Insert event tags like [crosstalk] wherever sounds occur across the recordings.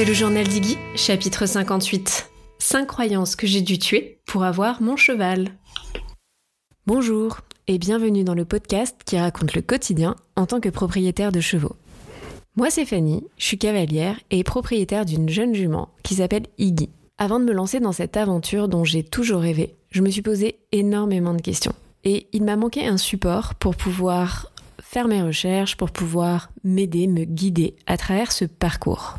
Écoutez le journal d'Iggy, chapitre 58. 5 croyances que j'ai dû tuer pour avoir mon cheval. Bonjour et bienvenue dans le podcast qui raconte le quotidien en tant que propriétaire de chevaux. Moi c'est Fanny, je suis cavalière et propriétaire d'une jeune jument qui s'appelle Iggy. Avant de me lancer dans cette aventure dont j'ai toujours rêvé, je me suis posé énormément de questions. Et il m'a manqué un support pour pouvoir faire mes recherches, pour pouvoir m'aider, me guider à travers ce parcours.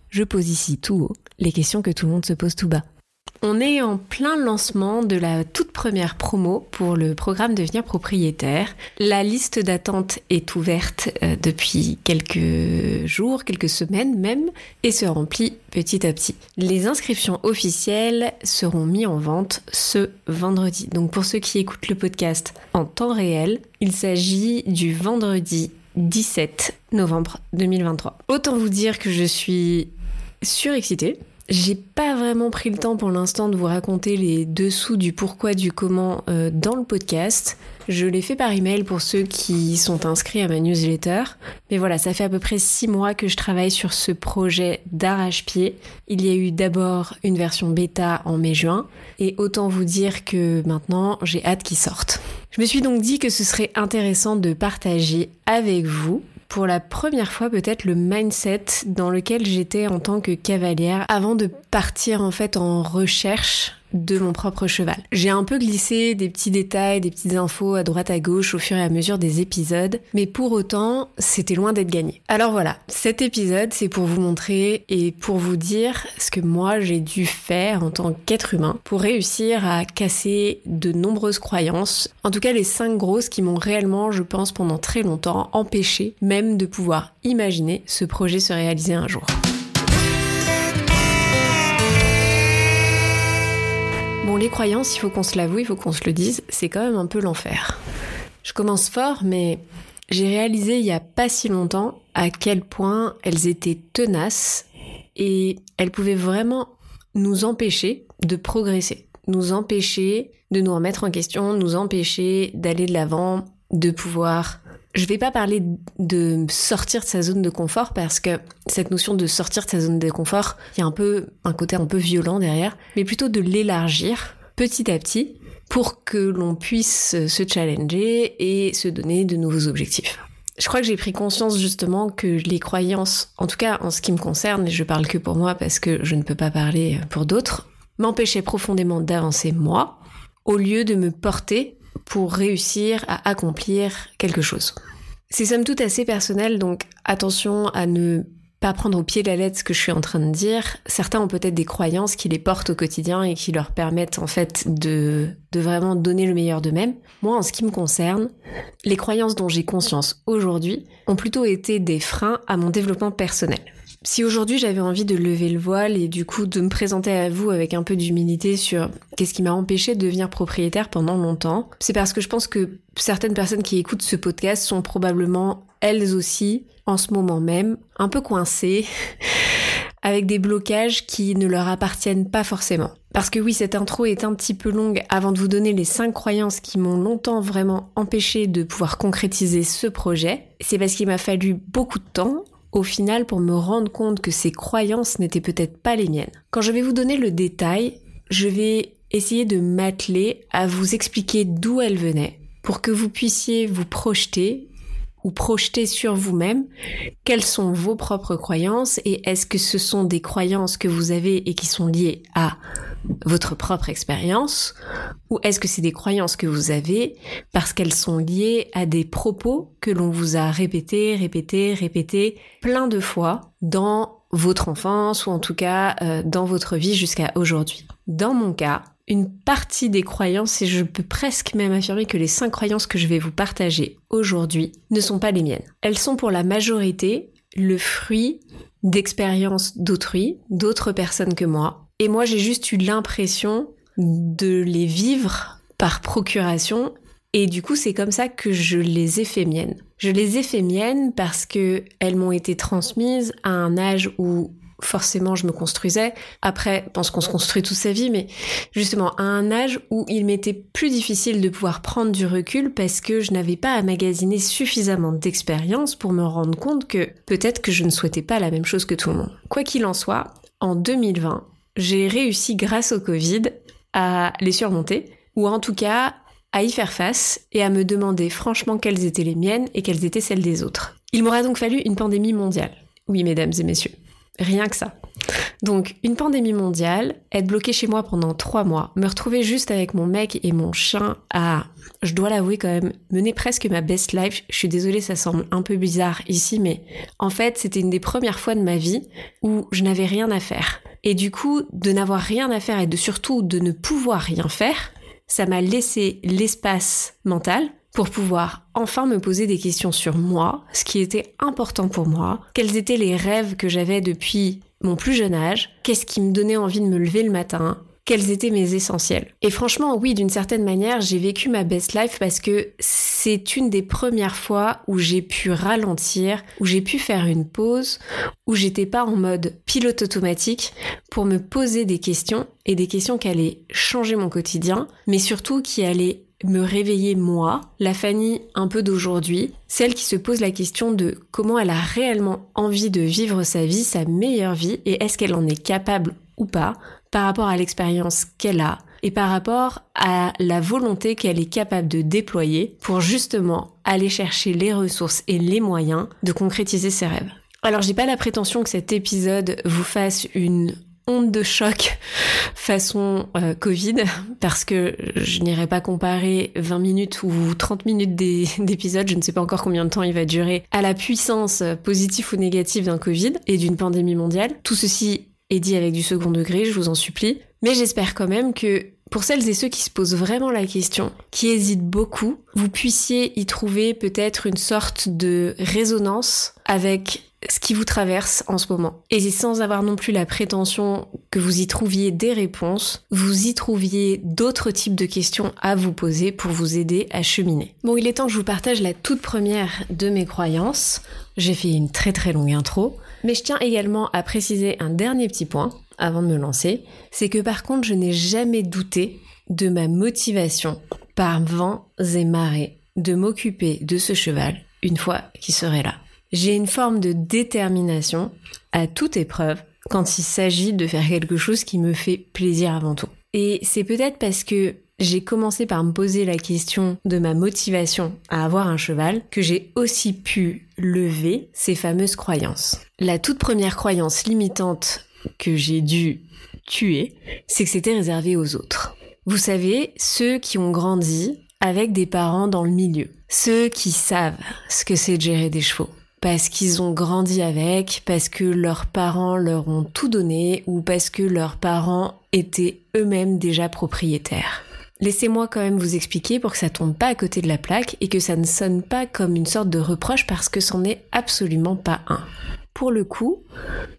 je pose ici tout haut les questions que tout le monde se pose tout bas. On est en plein lancement de la toute première promo pour le programme Devenir propriétaire. La liste d'attente est ouverte euh, depuis quelques jours, quelques semaines même, et se remplit petit à petit. Les inscriptions officielles seront mises en vente ce vendredi. Donc pour ceux qui écoutent le podcast en temps réel, il s'agit du vendredi 17 novembre 2023. Autant vous dire que je suis surexcitée j'ai pas vraiment pris le temps pour l'instant de vous raconter les dessous du pourquoi, du comment euh, dans le podcast. Je l'ai fait par email pour ceux qui sont inscrits à ma newsletter. Mais voilà, ça fait à peu près six mois que je travaille sur ce projet d'arrache-pied. Il y a eu d'abord une version bêta en mai-juin. Et autant vous dire que maintenant, j'ai hâte qu'il sorte. Je me suis donc dit que ce serait intéressant de partager avec vous pour la première fois peut-être le mindset dans lequel j'étais en tant que cavalière avant de partir en fait en recherche de mon propre cheval. J'ai un peu glissé des petits détails, des petites infos à droite à gauche au fur et à mesure des épisodes, mais pour autant, c'était loin d'être gagné. Alors voilà, cet épisode, c'est pour vous montrer et pour vous dire ce que moi j'ai dû faire en tant qu'être humain pour réussir à casser de nombreuses croyances, en tout cas les cinq grosses qui m'ont réellement, je pense, pendant très longtemps empêché même de pouvoir imaginer ce projet se réaliser un jour. Les croyances, il faut qu'on se l'avoue, il faut qu'on se le dise, c'est quand même un peu l'enfer. Je commence fort, mais j'ai réalisé il y a pas si longtemps à quel point elles étaient tenaces et elles pouvaient vraiment nous empêcher de progresser, nous empêcher de nous remettre en question, nous empêcher d'aller de l'avant, de pouvoir je vais pas parler de sortir de sa zone de confort parce que cette notion de sortir de sa zone de confort, il y a un peu un côté un peu violent derrière, mais plutôt de l'élargir petit à petit pour que l'on puisse se challenger et se donner de nouveaux objectifs. Je crois que j'ai pris conscience justement que les croyances, en tout cas en ce qui me concerne, et je parle que pour moi parce que je ne peux pas parler pour d'autres, m'empêchaient profondément d'avancer moi, au lieu de me porter pour réussir à accomplir quelque chose. C'est somme toute assez personnel, donc attention à ne pas prendre au pied de la lettre ce que je suis en train de dire. Certains ont peut-être des croyances qui les portent au quotidien et qui leur permettent en fait de, de vraiment donner le meilleur d'eux-mêmes. Moi, en ce qui me concerne, les croyances dont j'ai conscience aujourd'hui ont plutôt été des freins à mon développement personnel. Si aujourd'hui j'avais envie de lever le voile et du coup de me présenter à vous avec un peu d'humilité sur qu'est-ce qui m'a empêché de devenir propriétaire pendant longtemps, c'est parce que je pense que certaines personnes qui écoutent ce podcast sont probablement elles aussi en ce moment même un peu coincées [laughs] avec des blocages qui ne leur appartiennent pas forcément. Parce que oui, cette intro est un petit peu longue avant de vous donner les cinq croyances qui m'ont longtemps vraiment empêché de pouvoir concrétiser ce projet. C'est parce qu'il m'a fallu beaucoup de temps au final pour me rendre compte que ces croyances n'étaient peut-être pas les miennes. Quand je vais vous donner le détail, je vais essayer de m'atteler à vous expliquer d'où elles venaient pour que vous puissiez vous projeter ou projeter sur vous-même quelles sont vos propres croyances et est-ce que ce sont des croyances que vous avez et qui sont liées à votre propre expérience ou est-ce que c'est des croyances que vous avez parce qu'elles sont liées à des propos que l'on vous a répétés, répétés, répétés plein de fois dans votre enfance ou en tout cas euh, dans votre vie jusqu'à aujourd'hui. Dans mon cas, une partie des croyances, et je peux presque même affirmer que les cinq croyances que je vais vous partager aujourd'hui ne sont pas les miennes. Elles sont pour la majorité le fruit d'expériences d'autrui, d'autres personnes que moi. Et moi, j'ai juste eu l'impression de les vivre par procuration. Et du coup, c'est comme ça que je les ai fait miennes. Je les ai fait miennes parce que elles m'ont été transmises à un âge où forcément je me construisais. Après, je pense qu'on se construit toute sa vie, mais justement à un âge où il m'était plus difficile de pouvoir prendre du recul parce que je n'avais pas à magasiner suffisamment d'expérience pour me rendre compte que peut-être que je ne souhaitais pas la même chose que tout le monde. Quoi qu'il en soit, en 2020, j'ai réussi grâce au Covid à les surmonter, ou en tout cas à y faire face et à me demander franchement quelles étaient les miennes et quelles étaient celles des autres. Il m'aura donc fallu une pandémie mondiale. Oui, mesdames et messieurs. Rien que ça. Donc, une pandémie mondiale, être bloqué chez moi pendant trois mois, me retrouver juste avec mon mec et mon chien à, je dois l'avouer quand même, mener presque ma best life. Je suis désolée, ça semble un peu bizarre ici, mais en fait, c'était une des premières fois de ma vie où je n'avais rien à faire. Et du coup, de n'avoir rien à faire et de surtout de ne pouvoir rien faire, ça m'a laissé l'espace mental pour pouvoir enfin me poser des questions sur moi, ce qui était important pour moi, quels étaient les rêves que j'avais depuis mon plus jeune âge, qu'est-ce qui me donnait envie de me lever le matin, quels étaient mes essentiels. Et franchement, oui, d'une certaine manière, j'ai vécu ma best life parce que c'est une des premières fois où j'ai pu ralentir, où j'ai pu faire une pause, où j'étais pas en mode pilote automatique pour me poser des questions et des questions qui allaient changer mon quotidien, mais surtout qui allaient me réveiller moi, la Fanny un peu d'aujourd'hui, celle qui se pose la question de comment elle a réellement envie de vivre sa vie, sa meilleure vie, et est-ce qu'elle en est capable ou pas par rapport à l'expérience qu'elle a et par rapport à la volonté qu'elle est capable de déployer pour justement aller chercher les ressources et les moyens de concrétiser ses rêves. Alors j'ai pas la prétention que cet épisode vous fasse une onde de choc [laughs] façon euh, Covid [laughs] parce que je n'irai pas comparer 20 minutes ou 30 minutes [laughs] d'épisode, je ne sais pas encore combien de temps il va durer, à la puissance positive ou négative d'un Covid et d'une pandémie mondiale. Tout ceci est dit avec du second degré, je vous en supplie. Mais j'espère quand même que pour celles et ceux qui se posent vraiment la question, qui hésitent beaucoup, vous puissiez y trouver peut-être une sorte de résonance avec ce qui vous traverse en ce moment. Et sans avoir non plus la prétention que vous y trouviez des réponses, vous y trouviez d'autres types de questions à vous poser pour vous aider à cheminer. Bon, il est temps que je vous partage la toute première de mes croyances. J'ai fait une très très longue intro, mais je tiens également à préciser un dernier petit point avant de me lancer, c'est que par contre je n'ai jamais douté de ma motivation par vents et marées de m'occuper de ce cheval une fois qu'il serait là. J'ai une forme de détermination à toute épreuve quand il s'agit de faire quelque chose qui me fait plaisir avant tout. Et c'est peut-être parce que j'ai commencé par me poser la question de ma motivation à avoir un cheval que j'ai aussi pu lever ces fameuses croyances. La toute première croyance limitante que j'ai dû tuer, c'est que c'était réservé aux autres. Vous savez, ceux qui ont grandi avec des parents dans le milieu, ceux qui savent ce que c'est de gérer des chevaux, parce qu'ils ont grandi avec, parce que leurs parents leur ont tout donné ou parce que leurs parents étaient eux-mêmes déjà propriétaires. Laissez-moi quand même vous expliquer pour que ça tombe pas à côté de la plaque et que ça ne sonne pas comme une sorte de reproche parce que c'en est absolument pas un. Pour le coup,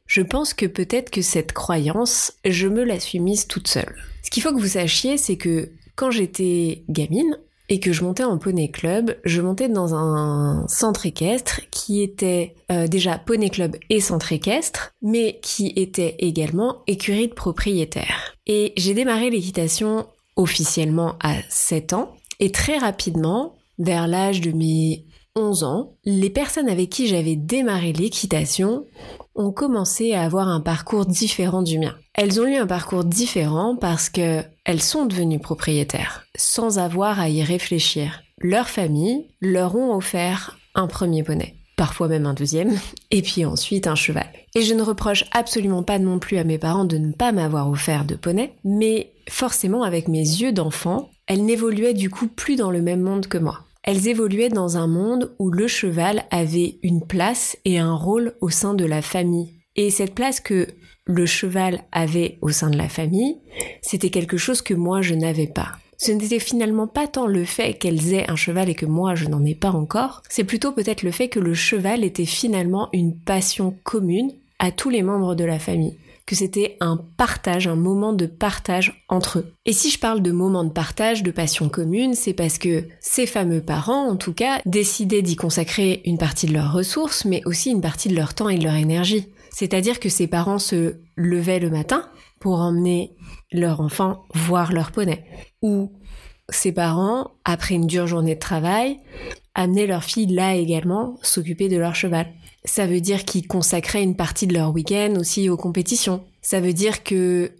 je pense que peut-être que cette croyance, je me la suis mise toute seule. Ce qu'il faut que vous sachiez, c'est que quand j'étais gamine et que je montais en poney club, je montais dans un centre équestre qui était euh, déjà poney club et centre équestre, mais qui était également écurie de propriétaire. Et j'ai démarré l'équitation officiellement à 7 ans et très rapidement, vers l'âge de mes 11 ans, les personnes avec qui j'avais démarré l'équitation ont commencé à avoir un parcours différent du mien. Elles ont eu un parcours différent parce que elles sont devenues propriétaires sans avoir à y réfléchir. Leur famille leur ont offert un premier poney parfois même un deuxième, et puis ensuite un cheval. Et je ne reproche absolument pas non plus à mes parents de ne pas m'avoir offert de poney, mais forcément avec mes yeux d'enfant, elles n'évoluaient du coup plus dans le même monde que moi. Elles évoluaient dans un monde où le cheval avait une place et un rôle au sein de la famille. Et cette place que le cheval avait au sein de la famille, c'était quelque chose que moi je n'avais pas. Ce n'était finalement pas tant le fait qu'elles aient un cheval et que moi je n'en ai pas encore, c'est plutôt peut-être le fait que le cheval était finalement une passion commune à tous les membres de la famille que c'était un partage, un moment de partage entre eux. Et si je parle de moment de partage, de passion commune, c'est parce que ces fameux parents, en tout cas, décidaient d'y consacrer une partie de leurs ressources, mais aussi une partie de leur temps et de leur énergie. C'est-à-dire que ces parents se levaient le matin pour emmener leur enfant voir leur poney. Ou ses parents, après une dure journée de travail, amenaient leur fille là également s'occuper de leur cheval. Ça veut dire qu'ils consacraient une partie de leur week-end aussi aux compétitions. Ça veut dire que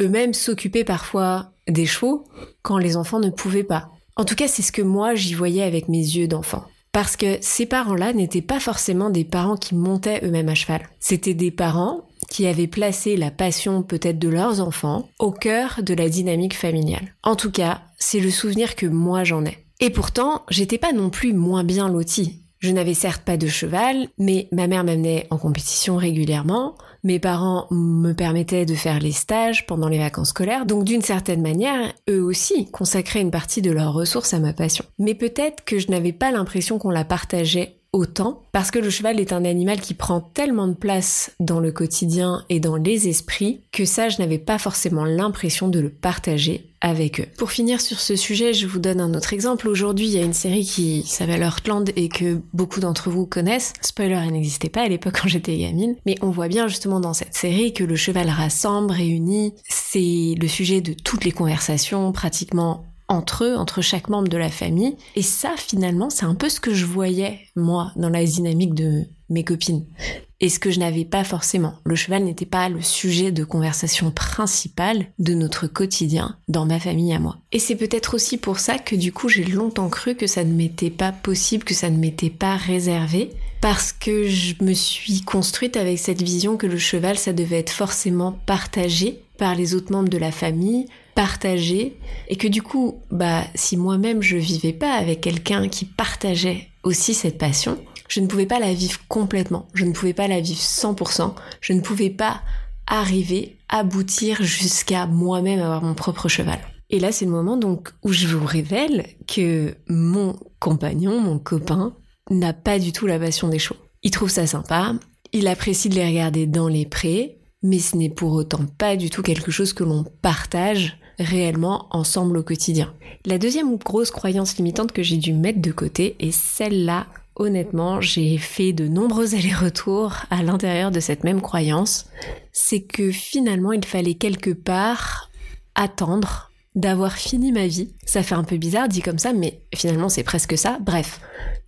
eux-mêmes s'occupaient parfois des chevaux quand les enfants ne pouvaient pas. En tout cas, c'est ce que moi j'y voyais avec mes yeux d'enfant. Parce que ces parents-là n'étaient pas forcément des parents qui montaient eux-mêmes à cheval. C'était des parents avaient placé la passion peut-être de leurs enfants au cœur de la dynamique familiale. En tout cas, c'est le souvenir que moi j'en ai. Et pourtant, j'étais pas non plus moins bien lotie. Je n'avais certes pas de cheval, mais ma mère m'amenait en compétition régulièrement, mes parents me permettaient de faire les stages pendant les vacances scolaires, donc d'une certaine manière, eux aussi consacraient une partie de leurs ressources à ma passion. Mais peut-être que je n'avais pas l'impression qu'on la partageait autant parce que le cheval est un animal qui prend tellement de place dans le quotidien et dans les esprits que ça je n'avais pas forcément l'impression de le partager avec eux. Pour finir sur ce sujet, je vous donne un autre exemple. Aujourd'hui, il y a une série qui s'appelle Heartland et que beaucoup d'entre vous connaissent. Spoiler, elle n'existait pas à l'époque quand j'étais gamine, mais on voit bien justement dans cette série que le cheval rassemble, réunit. C'est le sujet de toutes les conversations pratiquement entre eux, entre chaque membre de la famille. Et ça, finalement, c'est un peu ce que je voyais, moi, dans la dynamique de mes copines. Et ce que je n'avais pas forcément. Le cheval n'était pas le sujet de conversation principal de notre quotidien dans ma famille à moi. Et c'est peut-être aussi pour ça que du coup j'ai longtemps cru que ça ne m'était pas possible, que ça ne m'était pas réservé, parce que je me suis construite avec cette vision que le cheval ça devait être forcément partagé par les autres membres de la famille, partagé, et que du coup, bah, si moi-même je vivais pas avec quelqu'un qui partageait aussi cette passion, je ne pouvais pas la vivre complètement, je ne pouvais pas la vivre 100%, je ne pouvais pas arriver, aboutir jusqu'à moi-même avoir mon propre cheval. Et là, c'est le moment donc où je vous révèle que mon compagnon, mon copain, n'a pas du tout la passion des chevaux. Il trouve ça sympa, il apprécie de les regarder dans les prés, mais ce n'est pour autant pas du tout quelque chose que l'on partage réellement ensemble au quotidien. La deuxième grosse croyance limitante que j'ai dû mettre de côté est celle-là. Honnêtement, j'ai fait de nombreux [laughs] allers-retours à l'intérieur de cette même croyance. C'est que finalement, il fallait quelque part attendre d'avoir fini ma vie. Ça fait un peu bizarre dit comme ça, mais finalement c'est presque ça. Bref,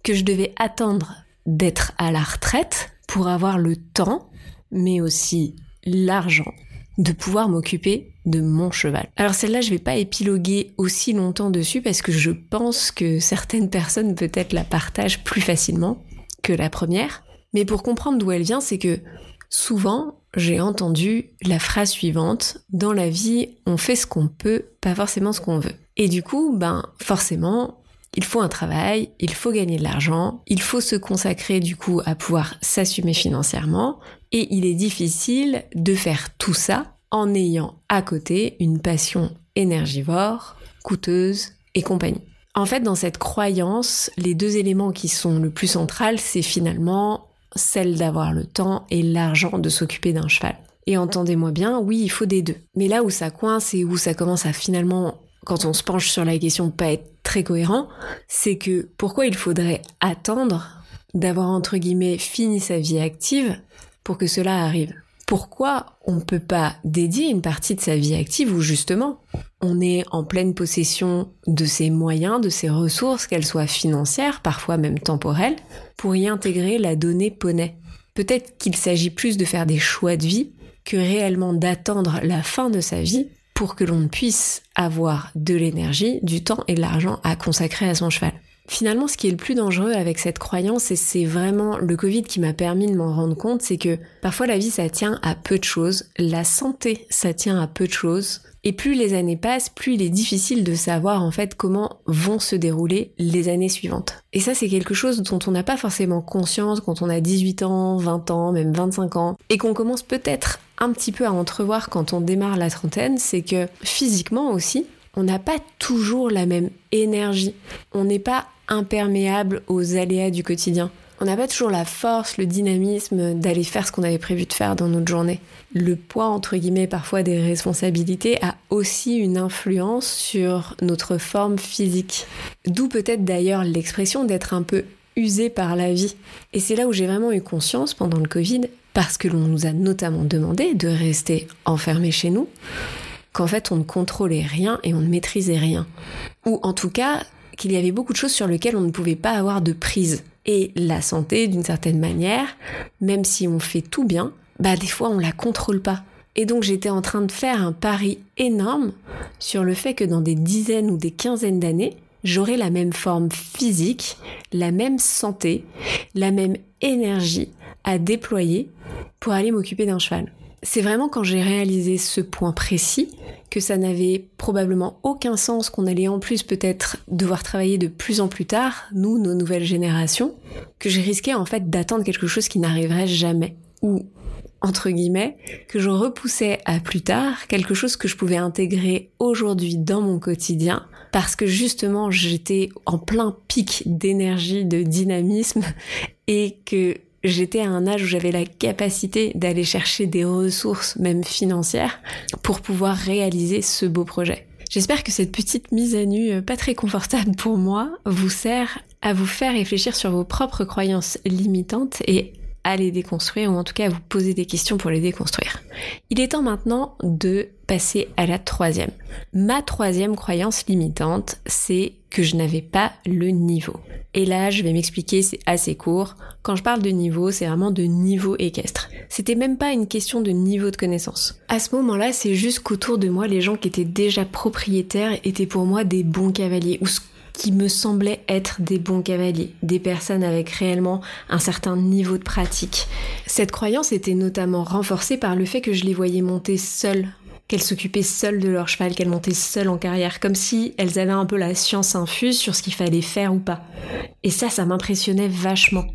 que je devais attendre d'être à la retraite pour avoir le temps, mais aussi l'argent de pouvoir m'occuper de mon cheval. Alors celle-là, je vais pas épiloguer aussi longtemps dessus parce que je pense que certaines personnes peut-être la partagent plus facilement que la première. Mais pour comprendre d'où elle vient, c'est que souvent, j'ai entendu la phrase suivante dans la vie, on fait ce qu'on peut, pas forcément ce qu'on veut. Et du coup, ben forcément, il faut un travail, il faut gagner de l'argent, il faut se consacrer du coup à pouvoir s'assumer financièrement, et il est difficile de faire tout ça en ayant à côté une passion énergivore, coûteuse et compagnie. En fait, dans cette croyance, les deux éléments qui sont le plus central, c'est finalement celle d'avoir le temps et l'argent de s'occuper d'un cheval. Et entendez-moi bien, oui, il faut des deux. Mais là où ça coince et où ça commence à finalement, quand on se penche sur la question, pas être très cohérent, c'est que pourquoi il faudrait attendre d'avoir entre guillemets fini sa vie active pour que cela arrive? Pourquoi on ne peut pas dédier une partie de sa vie active où justement on est en pleine possession de ses moyens, de ses ressources, qu'elles soient financières, parfois même temporelles, pour y intégrer la donnée poney? Peut-être qu'il s'agit plus de faire des choix de vie que réellement d'attendre la fin de sa vie pour que l'on puisse avoir de l'énergie, du temps et de l'argent à consacrer à son cheval. Finalement, ce qui est le plus dangereux avec cette croyance, et c'est vraiment le Covid qui m'a permis de m'en rendre compte, c'est que parfois la vie, ça tient à peu de choses, la santé, ça tient à peu de choses, et plus les années passent, plus il est difficile de savoir en fait comment vont se dérouler les années suivantes. Et ça c'est quelque chose dont on n'a pas forcément conscience quand on a 18 ans, 20 ans, même 25 ans, et qu'on commence peut-être un petit peu à entrevoir quand on démarre la trentaine, c'est que physiquement aussi, on n'a pas toujours la même énergie. On n'est pas imperméable aux aléas du quotidien. On n'a pas toujours la force, le dynamisme d'aller faire ce qu'on avait prévu de faire dans notre journée. Le poids, entre guillemets, parfois des responsabilités a aussi une influence sur notre forme physique. D'où peut-être d'ailleurs l'expression d'être un peu usé par la vie. Et c'est là où j'ai vraiment eu conscience pendant le Covid, parce que l'on nous a notamment demandé de rester enfermés chez nous, qu'en fait on ne contrôlait rien et on ne maîtrisait rien. Ou en tout cas qu'il y avait beaucoup de choses sur lesquelles on ne pouvait pas avoir de prise. Et la santé, d'une certaine manière, même si on fait tout bien, bah des fois on la contrôle pas. Et donc j'étais en train de faire un pari énorme sur le fait que dans des dizaines ou des quinzaines d'années, j'aurai la même forme physique, la même santé, la même énergie à déployer pour aller m'occuper d'un cheval. C'est vraiment quand j'ai réalisé ce point précis que ça n'avait probablement aucun sens qu'on allait en plus peut-être devoir travailler de plus en plus tard, nous, nos nouvelles générations, que j'ai risqué en fait d'attendre quelque chose qui n'arriverait jamais. Ou, entre guillemets, que je repoussais à plus tard quelque chose que je pouvais intégrer aujourd'hui dans mon quotidien parce que justement j'étais en plein pic d'énergie, de dynamisme et que j'étais à un âge où j'avais la capacité d'aller chercher des ressources, même financières, pour pouvoir réaliser ce beau projet. J'espère que cette petite mise à nu euh, pas très confortable pour moi vous sert à vous faire réfléchir sur vos propres croyances limitantes et à les déconstruire ou en tout cas à vous poser des questions pour les déconstruire. Il est temps maintenant de passer à la troisième. Ma troisième croyance limitante, c'est que je n'avais pas le niveau. Et là, je vais m'expliquer, c'est assez court. Quand je parle de niveau, c'est vraiment de niveau équestre. C'était même pas une question de niveau de connaissance. À ce moment-là, c'est juste qu'autour de moi, les gens qui étaient déjà propriétaires étaient pour moi des bons cavaliers, qui me semblaient être des bons cavaliers, des personnes avec réellement un certain niveau de pratique. Cette croyance était notamment renforcée par le fait que je les voyais monter seuls qu'elles s'occupaient seules de leur cheval, qu'elles montaient seules en carrière, comme si elles avaient un peu la science infuse sur ce qu'il fallait faire ou pas. Et ça, ça m'impressionnait vachement.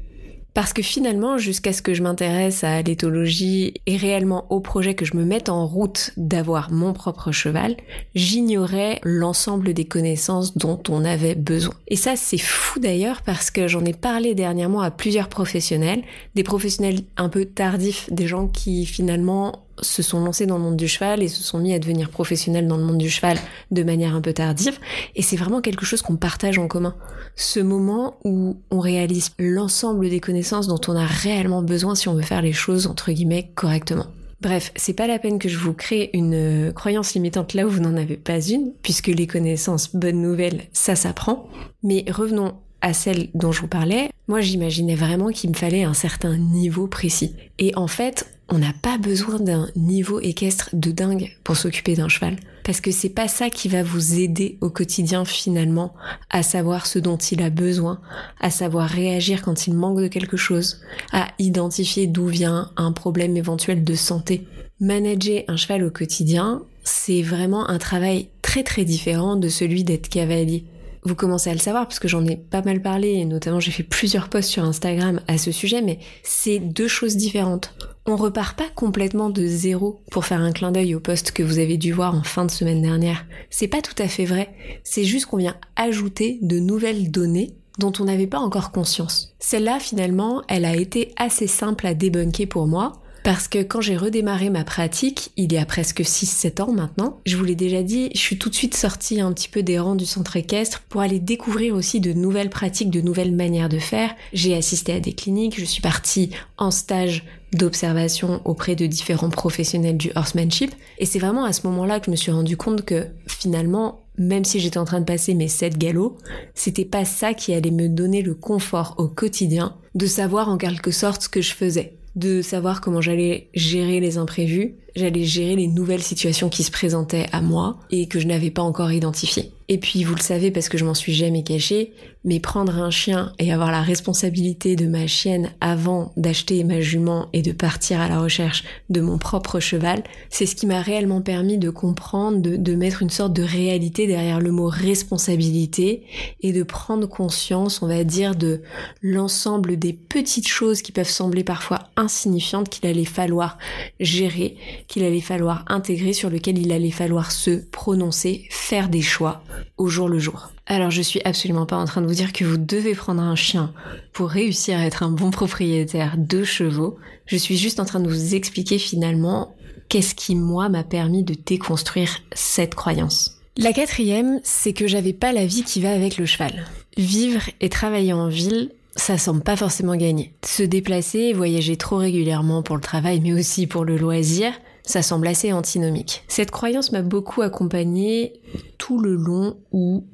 Parce que finalement, jusqu'à ce que je m'intéresse à l'éthologie et réellement au projet que je me mette en route d'avoir mon propre cheval, j'ignorais l'ensemble des connaissances dont on avait besoin. Et ça, c'est fou d'ailleurs parce que j'en ai parlé dernièrement à plusieurs professionnels, des professionnels un peu tardifs, des gens qui finalement se sont lancés dans le monde du cheval et se sont mis à devenir professionnels dans le monde du cheval de manière un peu tardive. Et c'est vraiment quelque chose qu'on partage en commun. Ce moment où on réalise l'ensemble des connaissances dont on a réellement besoin si on veut faire les choses entre guillemets correctement. Bref, c'est pas la peine que je vous crée une croyance limitante là où vous n'en avez pas une, puisque les connaissances, bonnes nouvelles, ça s'apprend. Mais revenons à celle dont je vous parlais, moi j'imaginais vraiment qu'il me fallait un certain niveau précis. Et en fait, on n'a pas besoin d'un niveau équestre de dingue pour s'occuper d'un cheval. Parce que c'est pas ça qui va vous aider au quotidien finalement à savoir ce dont il a besoin, à savoir réagir quand il manque de quelque chose, à identifier d'où vient un problème éventuel de santé. Manager un cheval au quotidien, c'est vraiment un travail très très différent de celui d'être cavalier vous commencez à le savoir parce que j'en ai pas mal parlé et notamment j'ai fait plusieurs posts sur Instagram à ce sujet, mais c'est deux choses différentes. On repart pas complètement de zéro pour faire un clin d'œil au post que vous avez dû voir en fin de semaine dernière. C'est pas tout à fait vrai. C'est juste qu'on vient ajouter de nouvelles données dont on n'avait pas encore conscience. Celle-là, finalement, elle a été assez simple à débunker pour moi parce que quand j'ai redémarré ma pratique, il y a presque 6-7 ans maintenant, je vous l'ai déjà dit, je suis tout de suite sortie un petit peu des rangs du centre équestre pour aller découvrir aussi de nouvelles pratiques, de nouvelles manières de faire. J'ai assisté à des cliniques, je suis partie en stage d'observation auprès de différents professionnels du horsemanship. Et c'est vraiment à ce moment-là que je me suis rendu compte que finalement, même si j'étais en train de passer mes 7 galops, c'était pas ça qui allait me donner le confort au quotidien de savoir en quelque sorte ce que je faisais de savoir comment j'allais gérer les imprévus, j'allais gérer les nouvelles situations qui se présentaient à moi et que je n'avais pas encore identifiées. Et puis vous le savez parce que je m'en suis jamais cachée, mais prendre un chien et avoir la responsabilité de ma chienne avant d'acheter ma jument et de partir à la recherche de mon propre cheval, c'est ce qui m'a réellement permis de comprendre, de, de, mettre une sorte de réalité derrière le mot responsabilité et de prendre conscience, on va dire, de l'ensemble des petites choses qui peuvent sembler parfois insignifiantes qu'il allait falloir gérer, qu'il allait falloir intégrer, sur lequel il allait falloir se prononcer, faire des choix au jour le jour. Alors je suis absolument pas en train de vous dire que vous devez prendre un chien pour réussir à être un bon propriétaire de chevaux. Je suis juste en train de vous expliquer finalement qu'est-ce qui moi m'a permis de déconstruire cette croyance. La quatrième, c'est que j'avais pas la vie qui va avec le cheval. Vivre et travailler en ville, ça semble pas forcément gagner. Se déplacer et voyager trop régulièrement pour le travail, mais aussi pour le loisir, ça semble assez antinomique. Cette croyance m'a beaucoup accompagnée tout le long où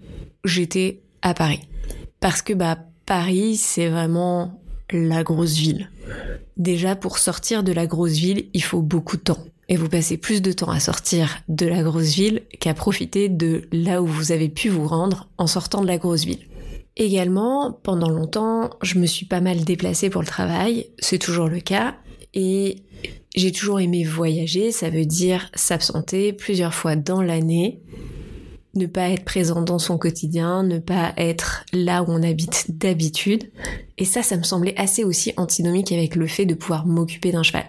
j'étais à Paris. Parce que bah Paris, c'est vraiment la grosse ville. Déjà, pour sortir de la grosse ville, il faut beaucoup de temps. Et vous passez plus de temps à sortir de la grosse ville qu'à profiter de là où vous avez pu vous rendre en sortant de la grosse ville. Également, pendant longtemps, je me suis pas mal déplacée pour le travail, c'est toujours le cas, et j'ai toujours aimé voyager, ça veut dire s'absenter plusieurs fois dans l'année, ne pas être présent dans son quotidien, ne pas être là où on habite d'habitude. Et ça, ça me semblait assez aussi antinomique avec le fait de pouvoir m'occuper d'un cheval.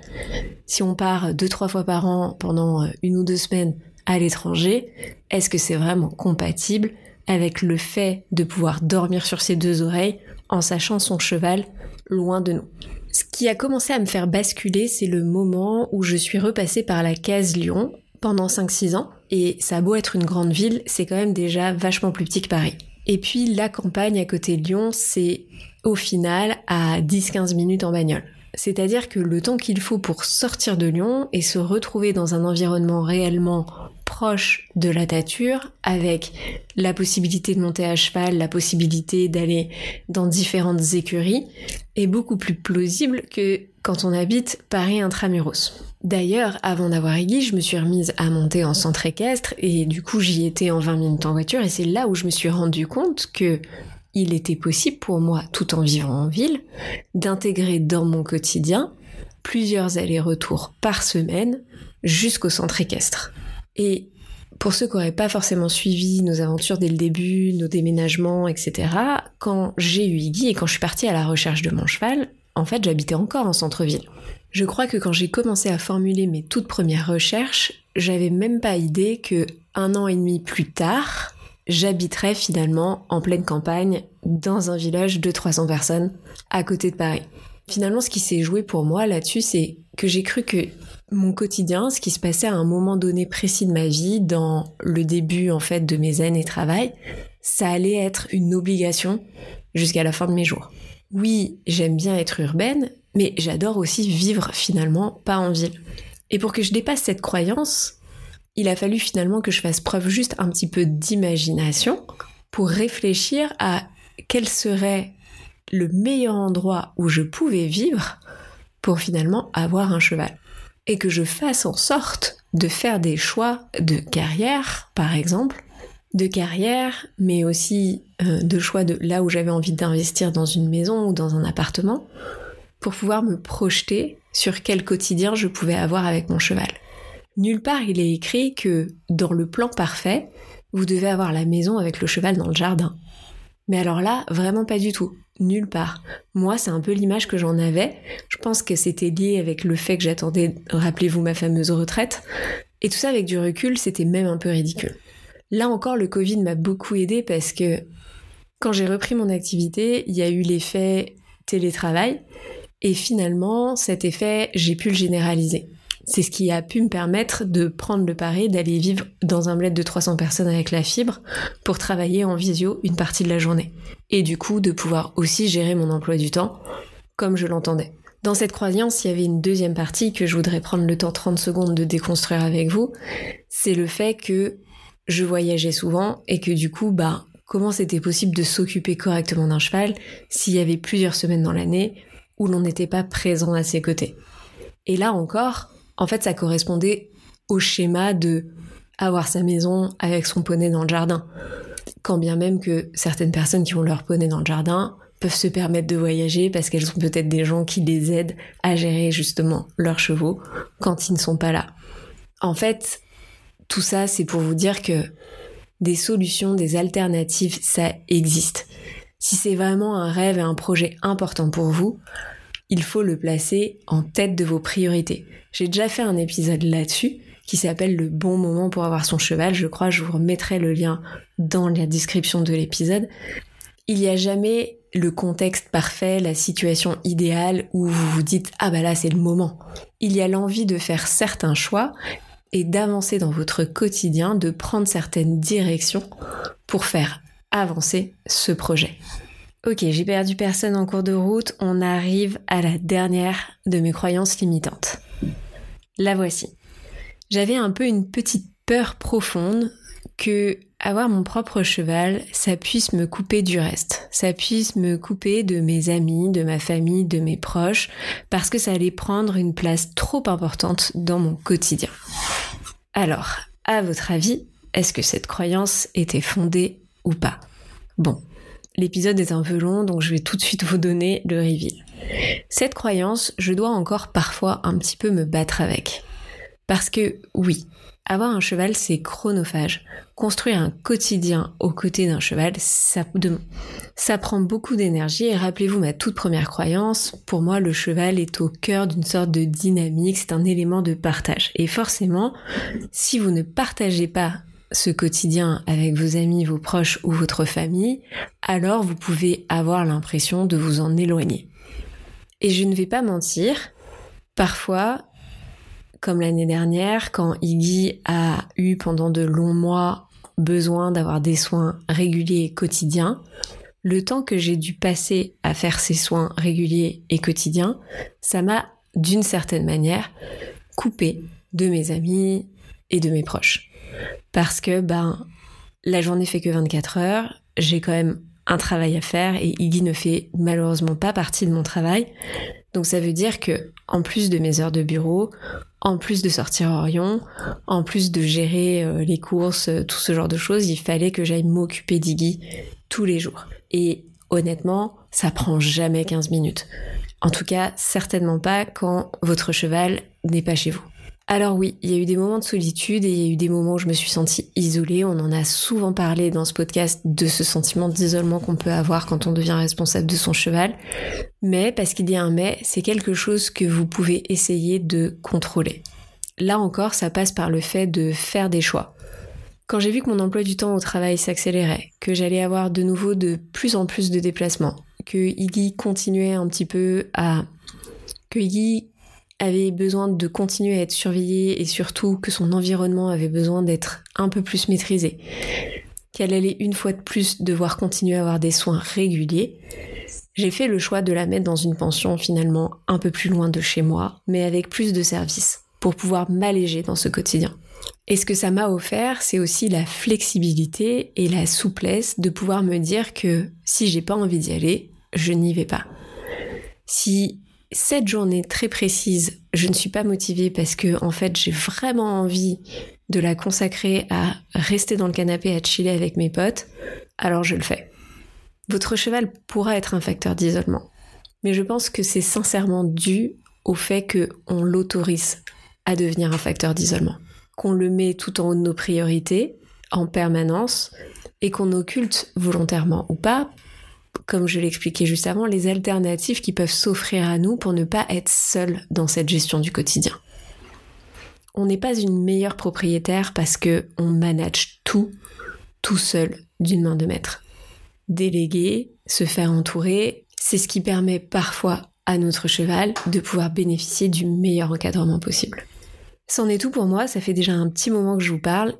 Si on part deux, trois fois par an pendant euh, une ou deux semaines à l'étranger, est-ce que c'est vraiment compatible avec le fait de pouvoir dormir sur ses deux oreilles en sachant son cheval loin de nous? Ce qui a commencé à me faire basculer, c'est le moment où je suis repassée par la case Lyon pendant 5-6 ans. Et ça a beau être une grande ville, c'est quand même déjà vachement plus petit que Paris. Et puis la campagne à côté de Lyon, c'est au final à 10-15 minutes en bagnole. C'est-à-dire que le temps qu'il faut pour sortir de Lyon et se retrouver dans un environnement réellement proche de la nature, avec la possibilité de monter à cheval, la possibilité d'aller dans différentes écuries, est beaucoup plus plausible que quand on habite Paris intramuros. D'ailleurs, avant d'avoir Iggy, je me suis remise à monter en centre équestre et du coup j'y étais en 20 minutes en voiture et c'est là où je me suis rendu compte que il était possible pour moi, tout en vivant en ville, d'intégrer dans mon quotidien plusieurs allers-retours par semaine jusqu'au centre équestre. Et pour ceux qui n'auraient pas forcément suivi nos aventures dès le début, nos déménagements, etc., quand j'ai eu Iggy et quand je suis partie à la recherche de mon cheval, en fait, j'habitais encore en centre-ville. Je crois que quand j'ai commencé à formuler mes toutes premières recherches, j'avais même pas idée que un an et demi plus tard, j'habiterais finalement en pleine campagne dans un village de 300 personnes à côté de Paris. Finalement, ce qui s'est joué pour moi là-dessus, c'est que j'ai cru que mon quotidien, ce qui se passait à un moment donné précis de ma vie, dans le début en fait de mes années travail, ça allait être une obligation jusqu'à la fin de mes jours. Oui, j'aime bien être urbaine, mais j'adore aussi vivre finalement pas en ville. Et pour que je dépasse cette croyance, il a fallu finalement que je fasse preuve juste un petit peu d'imagination pour réfléchir à quel serait le meilleur endroit où je pouvais vivre pour finalement avoir un cheval. Et que je fasse en sorte de faire des choix de carrière, par exemple, de carrière, mais aussi euh, de choix de là où j'avais envie d'investir dans une maison ou dans un appartement, pour pouvoir me projeter sur quel quotidien je pouvais avoir avec mon cheval. Nulle part il est écrit que dans le plan parfait, vous devez avoir la maison avec le cheval dans le jardin. Mais alors là, vraiment pas du tout. Nulle part. Moi, c'est un peu l'image que j'en avais. Je pense que c'était lié avec le fait que j'attendais, rappelez-vous, ma fameuse retraite. Et tout ça avec du recul, c'était même un peu ridicule. Là encore, le Covid m'a beaucoup aidé parce que quand j'ai repris mon activité, il y a eu l'effet télétravail. Et finalement, cet effet, j'ai pu le généraliser. C'est ce qui a pu me permettre de prendre le pari d'aller vivre dans un bled de 300 personnes avec la fibre pour travailler en visio une partie de la journée. Et du coup, de pouvoir aussi gérer mon emploi du temps comme je l'entendais. Dans cette croyance, il y avait une deuxième partie que je voudrais prendre le temps 30 secondes de déconstruire avec vous. C'est le fait que je voyageais souvent et que du coup, bah, comment c'était possible de s'occuper correctement d'un cheval s'il y avait plusieurs semaines dans l'année où l'on n'était pas présent à ses côtés? Et là encore, en fait, ça correspondait au schéma de avoir sa maison avec son poney dans le jardin. quand bien même que certaines personnes qui ont leur poney dans le jardin peuvent se permettre de voyager parce qu'elles ont peut-être des gens qui les aident à gérer justement leurs chevaux quand ils ne sont pas là. En fait, tout ça, c'est pour vous dire que des solutions, des alternatives, ça existe. Si c'est vraiment un rêve et un projet important pour vous, il faut le placer en tête de vos priorités. J'ai déjà fait un épisode là-dessus qui s'appelle Le bon moment pour avoir son cheval. Je crois, je vous remettrai le lien dans la description de l'épisode. Il n'y a jamais le contexte parfait, la situation idéale où vous vous dites ah bah là c'est le moment. Il y a l'envie de faire certains choix et d'avancer dans votre quotidien, de prendre certaines directions pour faire avancer ce projet. Ok, j'ai perdu personne en cours de route, on arrive à la dernière de mes croyances limitantes. La voici. J'avais un peu une petite peur profonde que avoir mon propre cheval, ça puisse me couper du reste, ça puisse me couper de mes amis, de ma famille, de mes proches, parce que ça allait prendre une place trop importante dans mon quotidien. Alors, à votre avis, est-ce que cette croyance était fondée ou pas? Bon, l'épisode est un peu long, donc je vais tout de suite vous donner le reveal. Cette croyance, je dois encore parfois un petit peu me battre avec. Parce que oui, avoir un cheval, c'est chronophage. Construire un quotidien aux côtés d'un cheval, ça, ça prend beaucoup d'énergie. Et rappelez-vous ma toute première croyance, pour moi, le cheval est au cœur d'une sorte de dynamique, c'est un élément de partage. Et forcément, si vous ne partagez pas ce quotidien avec vos amis, vos proches ou votre famille, alors vous pouvez avoir l'impression de vous en éloigner. Et je ne vais pas mentir, parfois comme l'année dernière, quand Iggy a eu pendant de longs mois besoin d'avoir des soins réguliers et quotidiens, le temps que j'ai dû passer à faire ces soins réguliers et quotidiens, ça m'a, d'une certaine manière, coupé de mes amis et de mes proches. Parce que, ben, la journée fait que 24 heures, j'ai quand même un travail à faire et Iggy ne fait malheureusement pas partie de mon travail. Donc ça veut dire que, en plus de mes heures de bureau, en plus de sortir Orion, en plus de gérer euh, les courses, euh, tout ce genre de choses, il fallait que j'aille m'occuper d'Iggy tous les jours. Et honnêtement, ça prend jamais 15 minutes. En tout cas, certainement pas quand votre cheval n'est pas chez vous. Alors oui, il y a eu des moments de solitude et il y a eu des moments où je me suis sentie isolée. On en a souvent parlé dans ce podcast de ce sentiment d'isolement qu'on peut avoir quand on devient responsable de son cheval. Mais, parce qu'il y a un mais, c'est quelque chose que vous pouvez essayer de contrôler. Là encore, ça passe par le fait de faire des choix. Quand j'ai vu que mon emploi du temps au travail s'accélérait, que j'allais avoir de nouveau de plus en plus de déplacements, que Iggy continuait un petit peu à... que Iggy avait besoin de continuer à être surveillée et surtout que son environnement avait besoin d'être un peu plus maîtrisé, qu'elle allait une fois de plus devoir continuer à avoir des soins réguliers, j'ai fait le choix de la mettre dans une pension finalement un peu plus loin de chez moi, mais avec plus de services, pour pouvoir m'alléger dans ce quotidien. Et ce que ça m'a offert, c'est aussi la flexibilité et la souplesse de pouvoir me dire que si j'ai pas envie d'y aller, je n'y vais pas. Si cette journée très précise, je ne suis pas motivée parce que en fait j'ai vraiment envie de la consacrer à rester dans le canapé à chiller avec mes potes, alors je le fais. Votre cheval pourra être un facteur d'isolement, mais je pense que c'est sincèrement dû au fait qu'on l'autorise à devenir un facteur d'isolement, qu'on le met tout en haut de nos priorités en permanence et qu'on occulte volontairement ou pas comme je l'expliquais juste avant, les alternatives qui peuvent s'offrir à nous pour ne pas être seul dans cette gestion du quotidien. On n'est pas une meilleure propriétaire parce que on manage tout tout seul d'une main de maître. Déléguer, se faire entourer, c'est ce qui permet parfois à notre cheval de pouvoir bénéficier du meilleur encadrement possible. C'en est tout pour moi, ça fait déjà un petit moment que je vous parle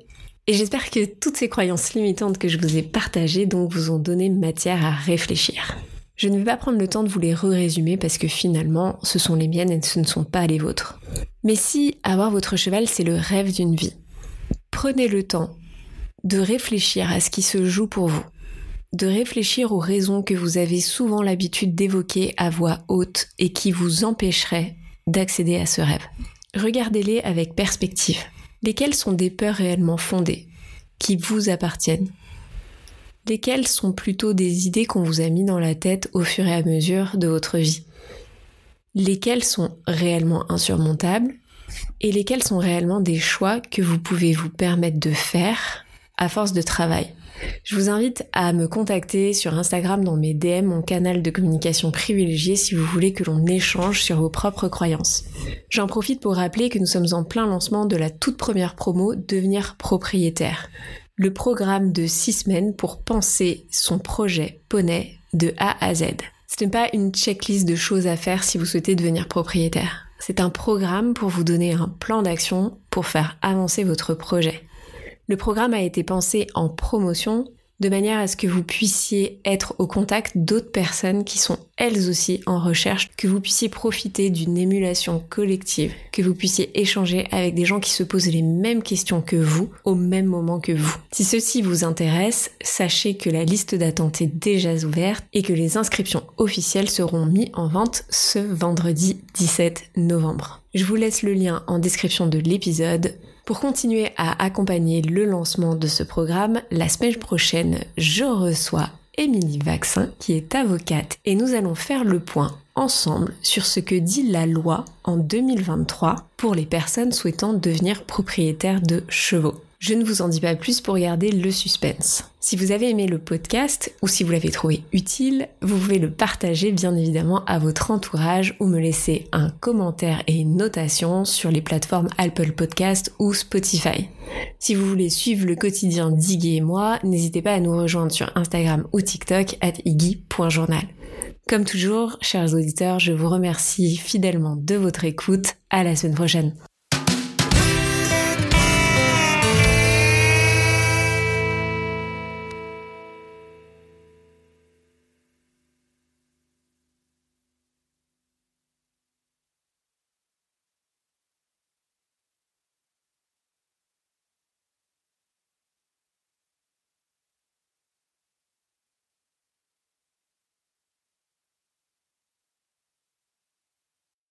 et j'espère que toutes ces croyances limitantes que je vous ai partagées donc vous ont donné matière à réfléchir. Je ne vais pas prendre le temps de vous les re-résumer parce que finalement, ce sont les miennes et ce ne sont pas les vôtres. Mais si avoir votre cheval, c'est le rêve d'une vie, prenez le temps de réfléchir à ce qui se joue pour vous, de réfléchir aux raisons que vous avez souvent l'habitude d'évoquer à voix haute et qui vous empêcheraient d'accéder à ce rêve. Regardez-les avec perspective lesquelles sont des peurs réellement fondées, qui vous appartiennent? Lesquelles sont plutôt des idées qu'on vous a mis dans la tête au fur et à mesure de votre vie? Lesquelles sont réellement insurmontables? Et lesquels sont réellement des choix que vous pouvez vous permettre de faire à force de travail? Je vous invite à me contacter sur Instagram dans mes DM, mon canal de communication privilégié, si vous voulez que l'on échange sur vos propres croyances. J'en profite pour rappeler que nous sommes en plein lancement de la toute première promo Devenir propriétaire. Le programme de 6 semaines pour penser son projet poney de A à Z. Ce n'est pas une checklist de choses à faire si vous souhaitez devenir propriétaire. C'est un programme pour vous donner un plan d'action pour faire avancer votre projet. Le programme a été pensé en promotion de manière à ce que vous puissiez être au contact d'autres personnes qui sont elles aussi en recherche, que vous puissiez profiter d'une émulation collective, que vous puissiez échanger avec des gens qui se posent les mêmes questions que vous au même moment que vous. Si ceci vous intéresse, sachez que la liste d'attente est déjà ouverte et que les inscriptions officielles seront mises en vente ce vendredi 17 novembre. Je vous laisse le lien en description de l'épisode. Pour continuer à accompagner le lancement de ce programme, la semaine prochaine, je reçois Émilie Vaccin, qui est avocate, et nous allons faire le point ensemble sur ce que dit la loi en 2023 pour les personnes souhaitant devenir propriétaires de chevaux. Je ne vous en dis pas plus pour garder le suspense. Si vous avez aimé le podcast ou si vous l'avez trouvé utile, vous pouvez le partager bien évidemment à votre entourage ou me laisser un commentaire et une notation sur les plateformes Apple Podcast ou Spotify. Si vous voulez suivre le quotidien d'Iggy et moi, n'hésitez pas à nous rejoindre sur Instagram ou TikTok at iggy.journal. Comme toujours, chers auditeurs, je vous remercie fidèlement de votre écoute. À la semaine prochaine.